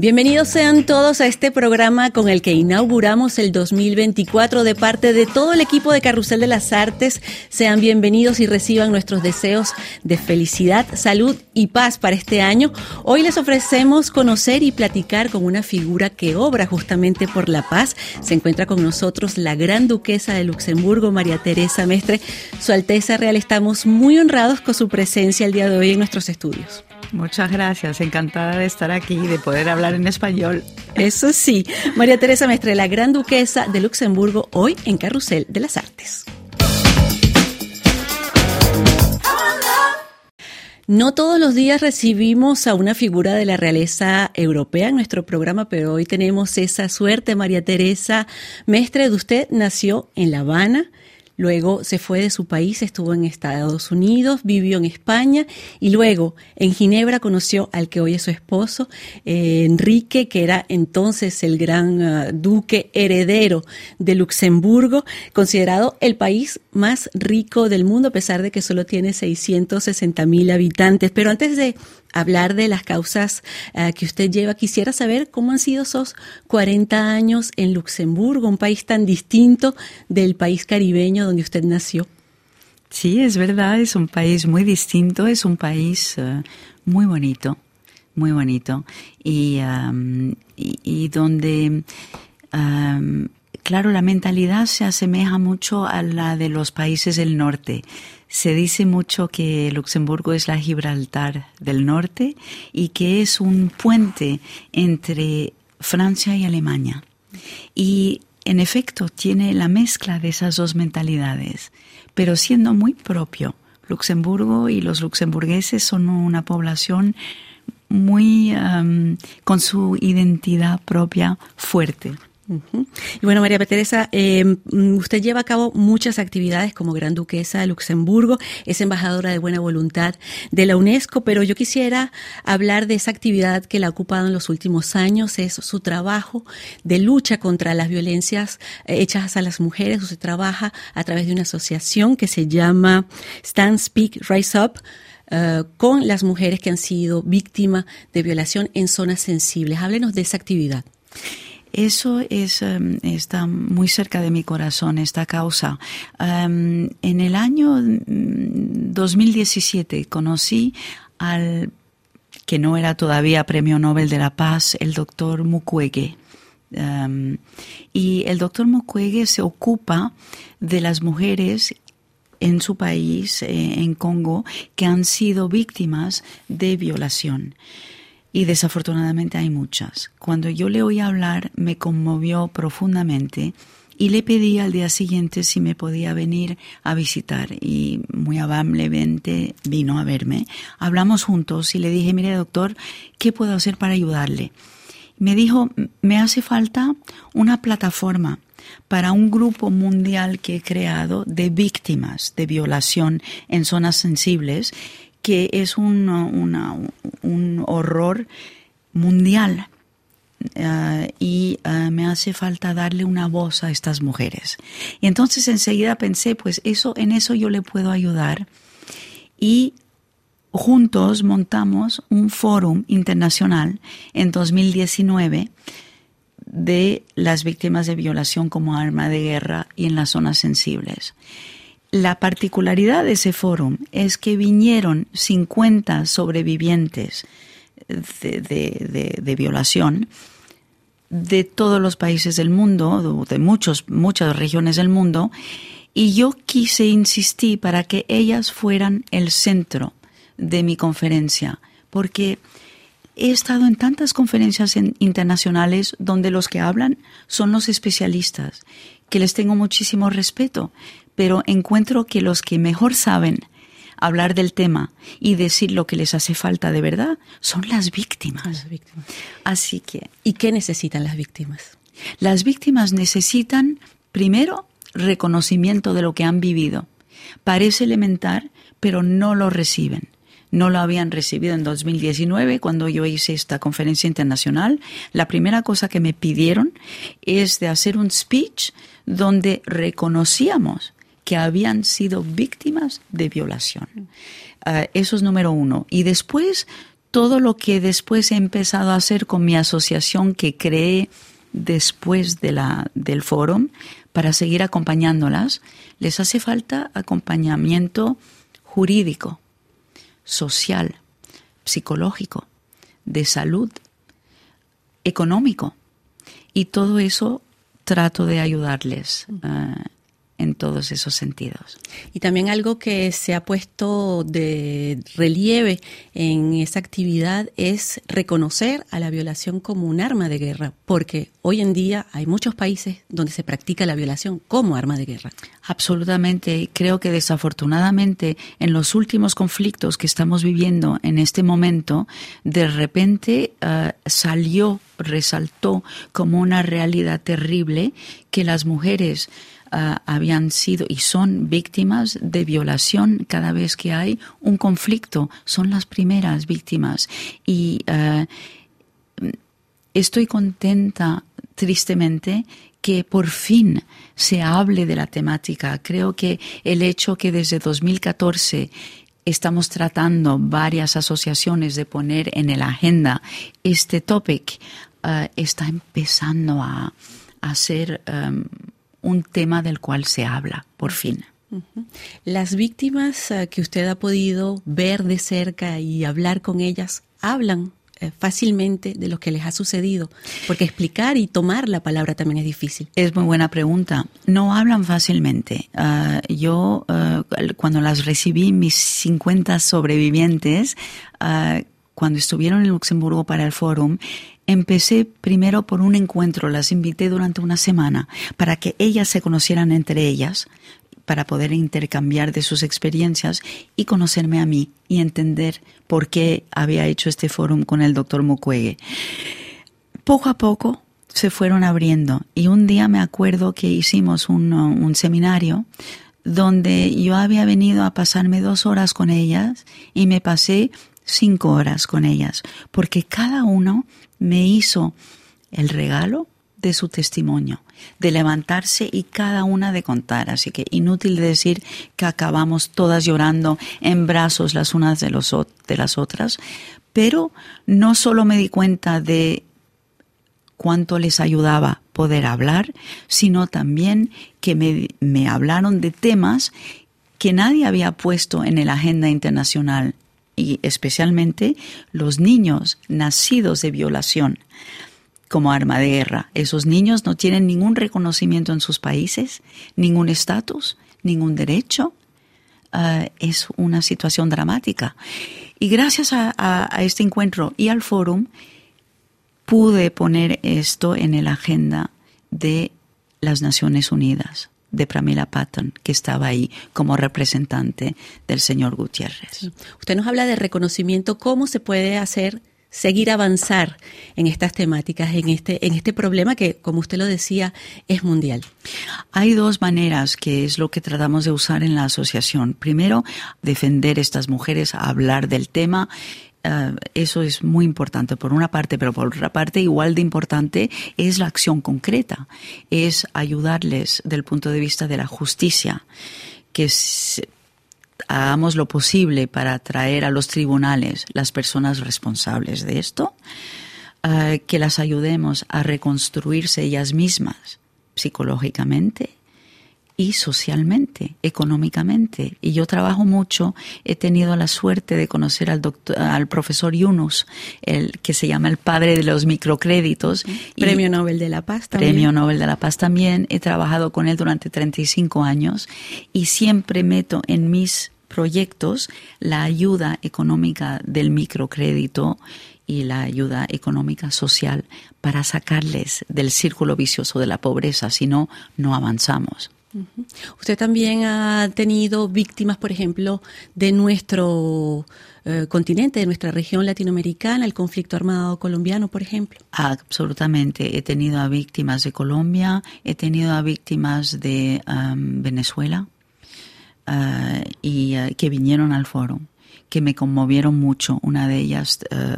Bienvenidos sean todos a este programa con el que inauguramos el 2024 de parte de todo el equipo de Carrusel de las Artes. Sean bienvenidos y reciban nuestros deseos de felicidad, salud y paz para este año. Hoy les ofrecemos conocer y platicar con una figura que obra justamente por la paz. Se encuentra con nosotros la gran duquesa de Luxemburgo, María Teresa Mestre. Su Alteza Real, estamos muy honrados con su presencia el día de hoy en nuestros estudios. Muchas gracias, encantada de estar aquí y de poder hablar en español. Eso sí, María Teresa Mestre, la gran duquesa de Luxemburgo, hoy en Carrusel de las Artes. No todos los días recibimos a una figura de la realeza europea en nuestro programa, pero hoy tenemos esa suerte. María Teresa Mestre, de usted nació en La Habana, Luego se fue de su país, estuvo en Estados Unidos, vivió en España y luego en Ginebra conoció al que hoy es su esposo, eh, Enrique, que era entonces el gran ah, duque heredero de Luxemburgo, considerado el país más rico del mundo, a pesar de que solo tiene 660 mil habitantes. Pero antes de hablar de las causas eh, que usted lleva. Quisiera saber cómo han sido esos 40 años en Luxemburgo, un país tan distinto del país caribeño donde usted nació. Sí, es verdad, es un país muy distinto, es un país eh, muy bonito, muy bonito, y, y, donde, claro, la mentalidad se asemeja mucho a la de los países del norte se dice mucho que Luxemburgo es la Gibraltar del norte y que es un puente entre Francia y Alemania. Y en efecto tiene la mezcla de esas dos mentalidades, pero siendo muy propio. Luxemburgo y los luxemburgueses son una población muy con su identidad propia fuerte. Y bueno, María Teresa, em, usted lleva a cabo muchas actividades como Gran Duquesa de Luxemburgo, es embajadora de buena voluntad de la UNESCO, pero yo quisiera hablar de esa actividad que la ha ocupado en los últimos años, es su trabajo de lucha contra las violencias eh, hechas a las mujeres. Usted trabaja a través de una asociación que se llama Stand Speak Rise Up. Eh, con las mujeres que han sido víctimas de violación en zonas sensibles. Háblenos de esa actividad. Eso es, em, está muy cerca de mi corazón, esta causa. Em, en el año 2017 mm, conocí al que no era todavía Premio Nobel de la Paz, el doctor Mukwege. Em, y el doctor Mukwege se ocupa de las mujeres en su país, eh, en Congo, que han sido víctimas de violación y desafortunadamente hay muchas. Cuando yo le oí hablar me conmovió profundamente y le pedí al día siguiente si me podía venir a visitar y muy amablemente vino a verme. Hablamos juntos y le dije, mire doctor, ¿qué puedo hacer para ayudarle? Me dijo, me hace falta una plataforma para un grupo mundial que he creado de víctimas de violación en zonas sensibles que es un, un horror mundial eh, y eh, me hace falta darle una voz a estas mujeres. Y entonces enseguida pensé, pues eso, en eso yo le puedo ayudar. Y juntos montamos un foro internacional en 2019 de las víctimas de violación como arma de guerra y en las zonas sensibles. La particularidad de ese foro es que vinieron 50 sobrevivientes de, violación de todos los países del mundo, de muchos, muchas regiones del mundo, y yo quise insistir para que ellas fueran el centro de mi conferencia, porque he estado en tantas conferencias internacionales donde los que hablan son los especialistas, que les tengo muchísimo respeto, pero encuentro que los que mejor saben hablar del tema y decir lo que les hace falta de verdad son las víctimas. Las víctimas. Así que. ¿Y qué necesitan las víctimas? Las víctimas necesitan, primero, reconocimiento de lo que han vivido. Parece elemental, pero no lo reciben. No lo habían recibido en 2019 cuando yo hice esta conferencia internacional. La primera cosa que me pidieron es de hacer un speech donde reconocíamos que habían sido víctimas de violación. Ah, eso es número uno. Y después, todo lo que después he empezado a hacer con mi asociación que creé después de la, del foro para seguir acompañándolas, les hace falta acompañamiento jurídico, social, psicológico, de salud, económico. Y todo eso trato de ayudarles en todos esos sentidos. Y también algo que se ha puesto de relieve en esa actividad es reconocer a la violación como un arma de guerra, porque hoy en día hay muchos países donde se practica la violación como arma de guerra. Absolutamente. Creo que desafortunadamente en los últimos conflictos que estamos viviendo en este momento, de repente uh, salió, resaltó como una realidad terrible que las mujeres Ah, habían sido y son víctimas de violación cada vez que hay un conflicto. Son las primeras víctimas. Y ah, estoy contenta, tristemente, que por fin se hable de la temática. Creo que el hecho que desde 2014 estamos tratando varias asociaciones de poner en la agenda este topic ah, está empezando a, a ser un tema del cual se habla, por fin. Las víctimas eh, que usted ha podido ver de cerca y hablar con ellas, hablan eh, fácilmente de lo que les ha sucedido, porque explicar y tomar la palabra también es difícil. Es muy buena pregunta. No hablan fácilmente. Ah, yo, ah, cuando las recibí, mis 50 sobrevivientes, ah, cuando estuvieron en Luxemburgo para el fórum, Empecé primero por un encuentro, las invité durante una semana para que ellas se conocieran entre ellas, para poder intercambiar de sus experiencias y conocerme a mí y entender por qué había hecho este foro con el doctor Mukwege. Poco a poco se fueron abriendo y un día me acuerdo que hicimos un, un seminario donde yo había venido a pasarme dos horas con ellas y me pasé cinco horas con ellas, porque cada uno me hizo el regalo de su testimonio, de levantarse y cada una de contar. Así que inútil de decir que acabamos todas llorando en brazos las unas de, los, de las otras, pero no solo me di cuenta de cuánto les ayudaba poder hablar, sino también que me, me hablaron de temas que nadie había puesto en la agenda internacional y especialmente los niños nacidos de violación como arma de guerra. Esos niños no tienen ningún reconocimiento en sus países, ningún estatus, ningún derecho. Ah, es una situación dramática. Y gracias a, a, este encuentro y al fórum, pude poner esto en la agenda de las Naciones Unidas de Pramila Patton, que estaba ahí como representante del señor Gutiérrez. Usted nos habla de reconocimiento, cómo se puede hacer seguir avanzar en estas temáticas, en este, en este problema que, como usted lo decía, es mundial. Hay dos maneras que es lo que tratamos de usar en la asociación. Primero, defender a estas mujeres, hablar del tema Uh, eso es muy importante por una parte, pero por otra parte igual de importante es la acción concreta, es ayudarles del punto de vista de la justicia, que hagamos lo posible para traer a los tribunales las personas responsables de esto, uh, que las ayudemos a reconstruirse ellas mismas psicológicamente, y socialmente, económicamente. Y yo trabajo mucho, he tenido la suerte de conocer al, doctor, al profesor Yunus, el que se llama el padre de los microcréditos. Premio Nobel de la Paz también. Premio Nobel de la Paz también. He trabajado con él durante 35 años y siempre meto en mis proyectos la ayuda económica del microcrédito y la ayuda económica social para sacarles del círculo vicioso de la pobreza, si no, no avanzamos. Usted también ha tenido víctimas, por ejemplo, de nuestro eh, continente, de nuestra región latinoamericana, el conflicto armado colombiano, por ejemplo. Absolutamente. He tenido a víctimas de Colombia, he tenido a víctimas de Venezuela uh, y uh, que vinieron al foro que me conmovieron mucho. Una de ellas eh,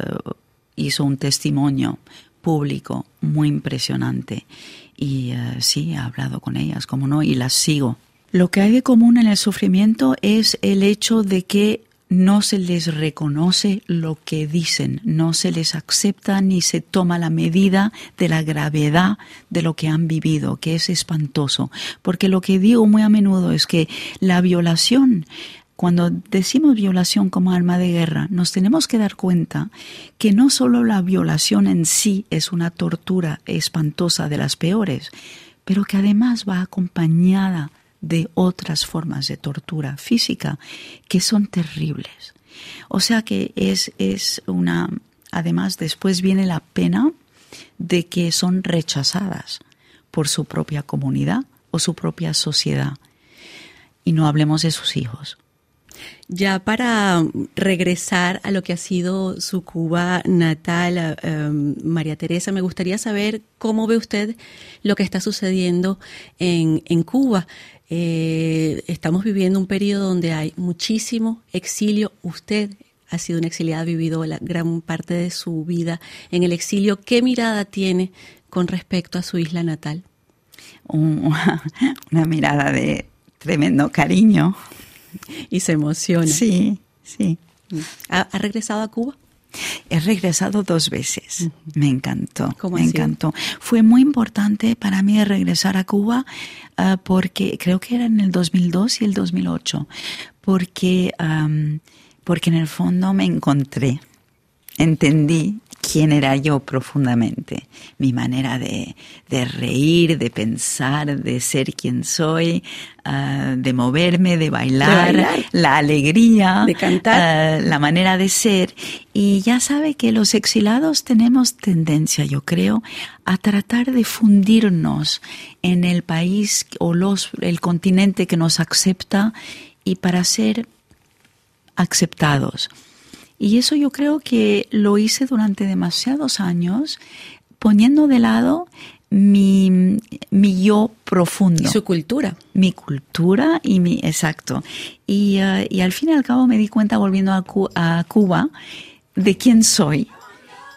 hizo un testimonio público muy impresionante y eh, sí, he hablado con ellas, como no, y las sigo. Lo que hay de común en el sufrimiento es el hecho de que no se les reconoce lo que dicen, no se les acepta ni se toma la medida de la gravedad de lo que han vivido, que es espantoso. Porque lo que digo muy a menudo es que la violación cuando decimos violación como arma de guerra, nos tenemos que dar cuenta que no solo la violación en sí es una tortura espantosa de las peores, pero que además va acompañada de otras formas de tortura física que son terribles. O sea que es, es una, además después viene la pena de que son rechazadas por su propia comunidad o su propia sociedad. Y no hablemos de sus hijos. Ya para regresar a lo que ha sido su Cuba natal, em, María Teresa, me gustaría saber cómo ve usted lo que está sucediendo en, en Cuba. Eh, estamos viviendo un periodo donde hay muchísimo exilio. Usted ha sido una exiliada, ha vivido la gran parte de su vida en el exilio. ¿Qué mirada tiene con respecto a su isla natal? una mirada de tremendo cariño. Y se emociona. Sí, sí. ¿Ha, regresado a Cuba? He regresado dos veces. Me encantó. me encantó. Fue muy importante para mí regresar a Cuba ah, porque creo que era en el 2002 y el 2008, porque, porque en el fondo me encontré, entendí quién era yo profundamente, mi manera de, reír, de pensar, de ser quien soy, ah, de moverme, de bailar, la alegría, de cantar, ah, la manera de ser. Y ya sabe que los exilados tenemos tendencia, yo creo, a tratar de fundirnos en el país o los, el continente que nos acepta y para ser aceptados. Y eso yo creo que lo hice durante demasiados años, poniendo de lado mi, mi yo profundo. Y su cultura. Mi cultura y mi, exacto. Y, uh, y al fin y al cabo me di cuenta volviendo a, a Cuba de quién soy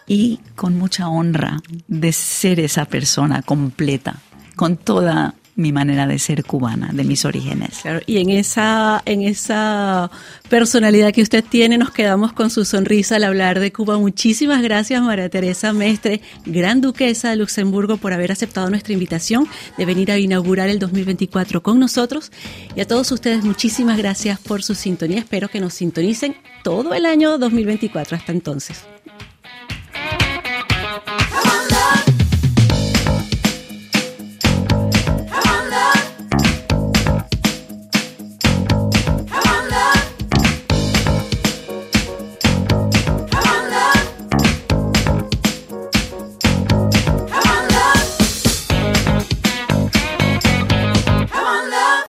y con mucha honra de ser esa persona completa, con toda mi manera de ser cubana, de mis orígenes. Y en esa, en esa personalidad que usted tiene, nos quedamos con su sonrisa al hablar de Cuba. Muchísimas gracias, María Teresa Mestre, Gran Duquesa de Luxemburgo, por haber aceptado nuestra invitación de venir a inaugurar el 2024 con nosotros. Y a todos ustedes, muchísimas gracias por su sintonía. Espero que nos sintonicen todo el año 2024. Hasta entonces.